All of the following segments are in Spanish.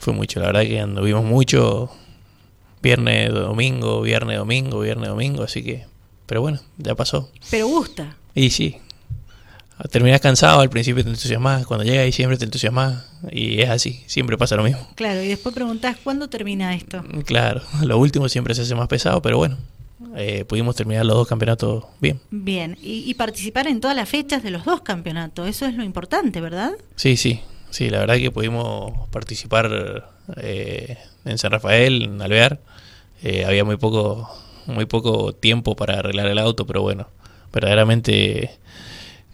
fue mucho. La verdad que anduvimos mucho, viernes, domingo, viernes, domingo, viernes, domingo, así que, pero bueno, ya pasó. Pero gusta. Y sí, terminás cansado, al principio te entusiasmas, cuando llega ahí siempre te entusiasmas y es así, siempre pasa lo mismo. Claro, y después preguntás, ¿cuándo termina esto? Claro, lo último siempre se hace más pesado, pero bueno, eh, pudimos terminar los dos campeonatos bien. Bien, y, y, participar en todas las fechas de los dos campeonatos, eso es lo importante, ¿verdad? Sí, sí, sí, la verdad que pudimos participar eh, en San Rafael, en Alvear, eh, había muy poco, muy poco tiempo para arreglar el auto, pero bueno, verdaderamente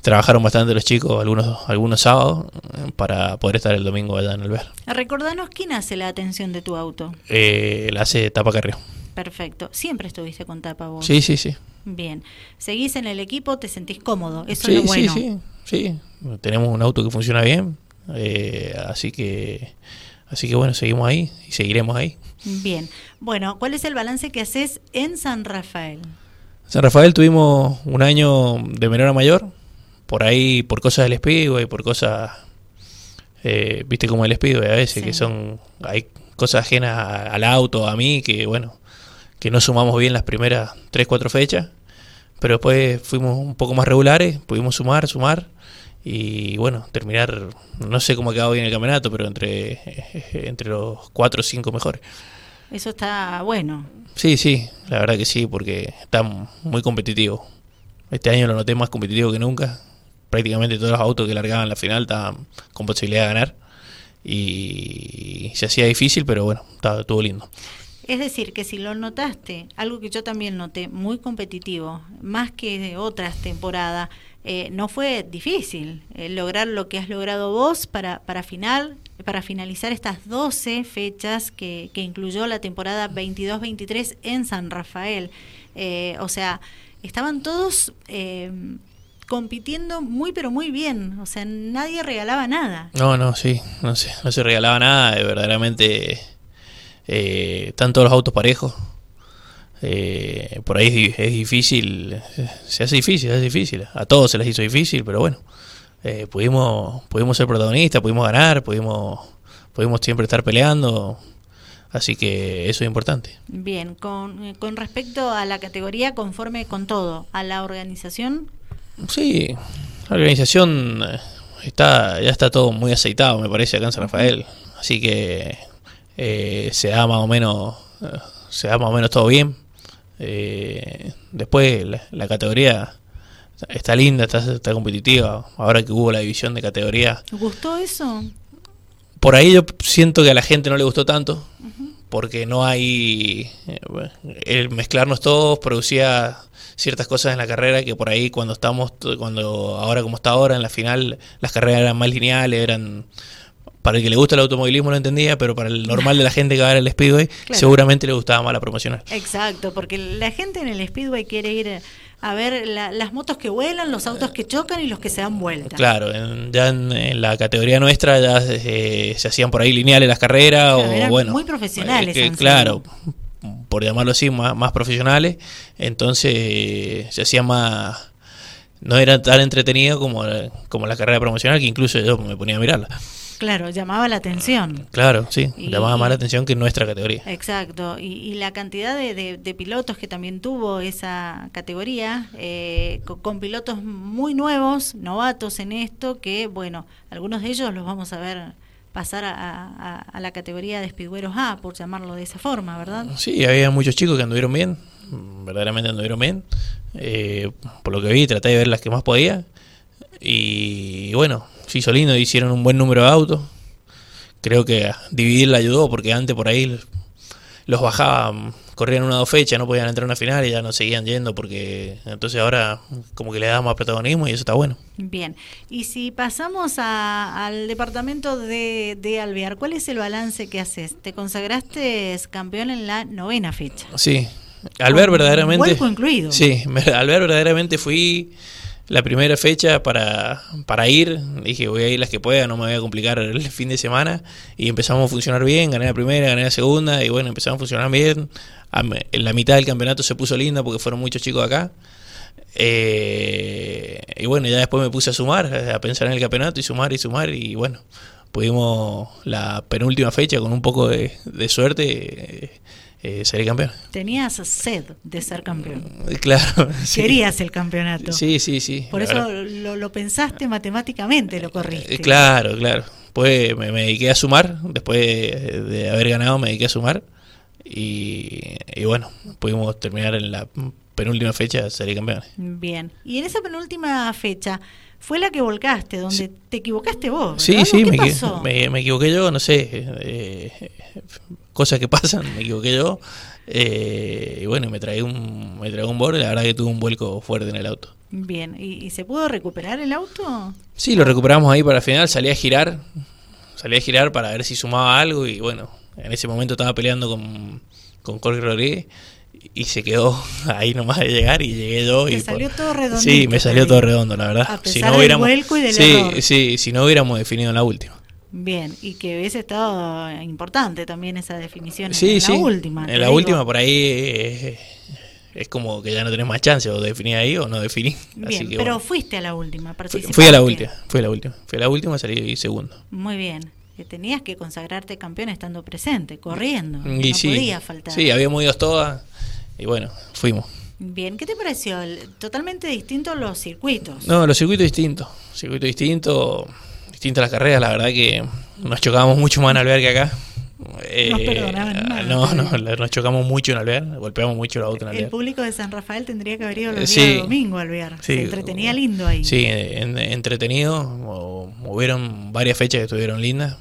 trabajaron bastante los chicos algunos algunos sábados para poder estar el domingo allá en Alvear. Recordanos quién hace la atención de tu auto. Eh, la hace Tapa Carrió. Perfecto. ¿Siempre estuviste con tapa vos? Sí, sí, sí. Bien. ¿Seguís en el equipo? ¿Te sentís cómodo? Eso es lo bueno. Sí, sí, sí. Tenemos un auto que funciona bien. Eh, así que así que bueno, seguimos ahí y seguiremos ahí. Bien. Bueno, ¿cuál es el balance que haces en San Rafael? San Rafael tuvimos un año de menor a mayor. Por ahí, por cosas del y por cosas... Eh, Viste como el Speedway a veces, que son... Hay cosas ajenas al auto, a mí, que bueno que no sumamos bien las primeras 3, 4 fechas, pero después fuimos un poco más regulares, pudimos sumar, sumar y bueno, terminar, no sé cómo ha quedado bien el campeonato, pero entre, entre los 4 o 5 mejores. Eso está bueno. Sí, sí, la verdad que sí, porque está muy competitivo. Este año lo noté más competitivo que nunca. Prácticamente todos los autos que largaban la final estaban con posibilidad de ganar. Y se hacía difícil, pero bueno, estaba, estuvo lindo. Es decir, que si lo notaste, algo que yo también noté, muy competitivo, más que de otras temporadas, eh, no fue difícil eh, lograr lo que has logrado vos para, para, final, para finalizar estas 12 fechas que, que incluyó la temporada 22-23 en San Rafael. Eh, o sea, estaban todos compitiendo muy pero muy bien, o sea, nadie regalaba nada. No, no, sí, no, sé, no se regalaba nada, verdaderamente eh, están todos los autos parejos. Eh, por ahí es, difícil, se hace difícil, se hace difícil. A todos se les hizo difícil, pero bueno, eh, pudimos, pudimos ser protagonistas, pudimos ganar, pudimos, pudimos siempre estar peleando. Así que eso es importante. Bien, con, con respecto a la categoría, conforme con todo, a la organización. Sí, la organización está ya está todo muy aceitado, me parece, acá en San Rafael. Así que eh, se da más o menos se da más o menos todo bien. Eh, después la, categoría está linda está, está competitiva. Ahora que hubo la división de categoría. Gustó eso por ahí yo siento que a la gente no le gustó tanto porque no hay eh, el mezclarnos todos producía ciertas cosas en la carrera que por ahí cuando estamos cuando ahora como está ahora en la final las carreras eran más lineales eran para el que le gusta el automovilismo lo entendía, pero para el normal de la gente que va a ver el Speedway, seguramente le gustaba más la promocional. Exacto, porque la gente en el Speedway quiere ir a ver las motos que vuelan, los autos que chocan y los que se dan vuelta. Claro, ya en, la categoría nuestra ya eh, se hacían por ahí lineales las carreras o bueno, muy profesionales. Eh, claro, por llamarlo así, más, profesionales, entonces se hacía más no era tan entretenido como, como la carrera promocional que incluso yo me ponía a mirarla. Claro, llamaba la atención. Claro, sí, llamaba más la atención que nuestra categoría. Exacto, y, la cantidad de, pilotos que también tuvo esa categoría, eh, con, pilotos muy nuevos, novatos en esto, que bueno, algunos de ellos los vamos a ver pasar a, la categoría de Speedweros A, por llamarlo de esa forma, ¿verdad? Sí, había muchos chicos que anduvieron bien, verdaderamente anduvieron bien. Eh, por lo que vi, traté de ver las que más podía. Y bueno, se hizo lindo, hicieron un buen número de autos. Creo que dividir la ayudó porque antes por ahí los bajaban, corrían una o dos fechas, no podían entrar a una final y ya no seguían yendo porque entonces ahora como que le damos más protagonismo y eso está bueno. Bien, y si pasamos al departamento de, de Alvear, ¿cuál es el balance que haces? Te consagraste campeón en la novena fecha. Sí, Alvear verdaderamente... incluido. Sí, Alvear verdaderamente fui la primera fecha para, para ir. Dije, voy a ir las que pueda, no me voy a complicar el fin de semana. Y empezamos a funcionar bien, gané la primera, gané la segunda, y bueno, empezamos a funcionar bien. En la mitad del campeonato se puso linda porque fueron muchos chicos acá. Eh, y bueno, ya después me puse a sumar, a pensar en el campeonato y sumar y sumar, y bueno, pudimos la penúltima fecha con un poco de, suerte eh, eh, ser campeón. Tenías sed de ser campeón. Claro. Querías el campeonato. Sí, sí, sí. Por eso lo, pensaste matemáticamente, lo corriste. claro, claro. Pues me, dediqué a sumar, después de haber ganado me dediqué a sumar y, y bueno, pudimos terminar en la penúltima fecha sería campeón. Bien. Y en esa penúltima fecha fue la que volcaste, donde te equivocaste vos. Sí, sí, me, Me, equivoqué yo, no sé. Eh, cosas que pasan, me equivoqué yo. Eh, y bueno, me traí un, me traí un borde, la verdad que tuve un vuelco fuerte en el auto. Bien, ¿Y, se pudo recuperar el auto? Sí, lo recuperamos ahí para el final, salí a girar, salí a girar para ver si sumaba algo y bueno, en ese momento estaba peleando con, con Jorge Rodríguez y se quedó ahí nomás de llegar y llegué yo. y salió todo redondo. Sí, me salió todo redondo, la verdad. si no hubiéramos, vuelco y del sí, sí, si no hubiéramos definido en la última. Bien, y que hubiese estado importante también esa definición en, la última. En la última, por ahí es, como que ya no tenés más chance, o definir ahí o no definir. Bien, pero fuiste a la última, Fui a la última, fui a la última. Fui a la última, salí segundo. Muy bien que tenías que consagrarte campeón estando presente, corriendo. Y no podía faltar. Sí, habíamos movidos todas y bueno, fuimos. Bien, ¿qué te pareció? Totalmente distintos los circuitos. No, los circuitos distintos. Circuito distinto, distintas las carreras. La verdad que nos chocábamos mucho más en Alvear que acá. Eh, no, no, nos chocamos mucho en Alvear, golpeamos mucho el auto en Alvear. El público de San Rafael tendría que haber ido los días de domingo a Alvear. Se entretenía lindo ahí. Sí, entretenido. Hubieron varias fechas que estuvieron lindas.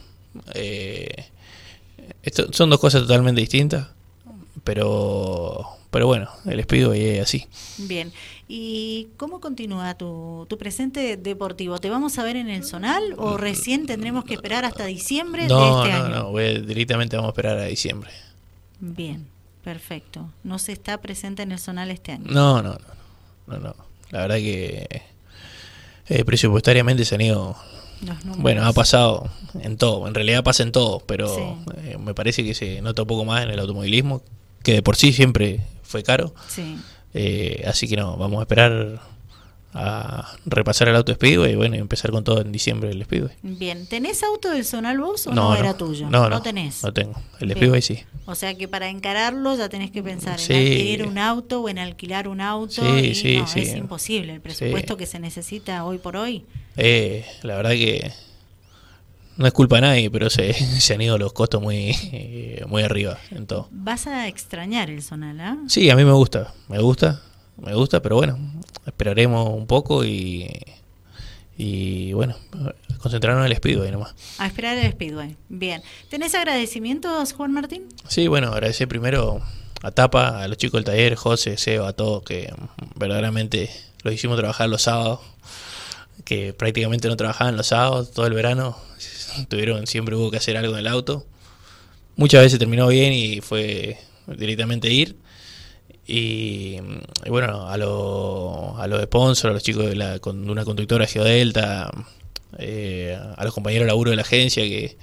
Eh, esto, son dos cosas totalmente distintas, pero pero bueno, el Speedway es así. Bien, ¿y cómo continúa tu, tu presente deportivo? ¿Te vamos a ver en el Zonal o mm, recién tendremos que esperar hasta diciembre no, de este año? No, no, directamente vamos a esperar a diciembre. Bien, perfecto. ¿No se está presente en el Zonal este año? No, no, no, no, no. La verdad que eh, presupuestariamente se han ido bueno, ha pasado en todo, en realidad pasa en todo, pero eh, me parece que se nota un poco más en el automovilismo, que de por sí siempre fue caro. Eh, así que no, vamos a esperar a repasar el auto Speedway y bueno, empezar con todo en diciembre el Speedway. Bien, ¿tenés auto del Zonal vos o no, era tuyo? No, no, tenés. No tengo. El Speedway sí. O sea que para encararlo ya tenés que pensar en adquirir un auto o en alquilar un auto. Sí, y sí, sí. Es imposible el presupuesto que se necesita hoy por hoy. Eh, la verdad que no es culpa de nadie, pero se, se han ido los costos muy, muy arriba en todo. ¿Vas a extrañar el Zonal? ¿ah? Sí, a mí me gusta, me gusta, me gusta, pero bueno, esperaremos un poco y, y bueno, concentrarnos en el Speedway nomás. A esperar el Speedway, bien. ¿Tenés agradecimientos, Juan Martín? Sí, bueno, agradecer primero a Tapa, a los chicos del taller, José, Seba, a todos que verdaderamente los hicimos trabajar los sábados que prácticamente no trabajaban los sábados, todo el verano, tuvieron, siempre hubo que hacer algo en el auto. Muchas veces terminó bien y fue directamente ir. Y, bueno, a los a lo de sponsor, a los chicos de, la, con una conductora Geodelta, eh, a los compañeros de laburo de la agencia que,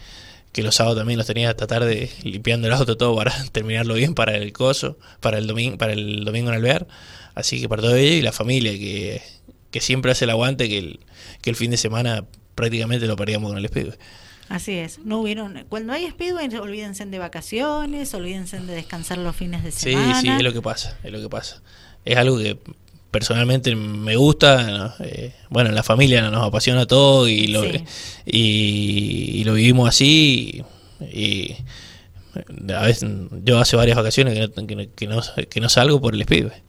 que los sábados también los tenía hasta tarde limpiando el auto todo para terminarlo bien para el coso, para el domingo, para el domingo en Alvear. Así que para todo ello y la familia que, que siempre hace el aguante que el, que el fin de semana prácticamente lo perdíamos con el Speedway. Así es, no hubieron, cuando hay Speedway olvídense de vacaciones, olvídense de descansar los fines de semana. Sí, sí, es lo que pasa, es lo que pasa. Es algo que personalmente me gusta, eh, bueno, en la familia nos apasiona todo y lo, y, lo vivimos así y, a veces yo hace varias vacaciones que no, que no, que no salgo por el Speedway.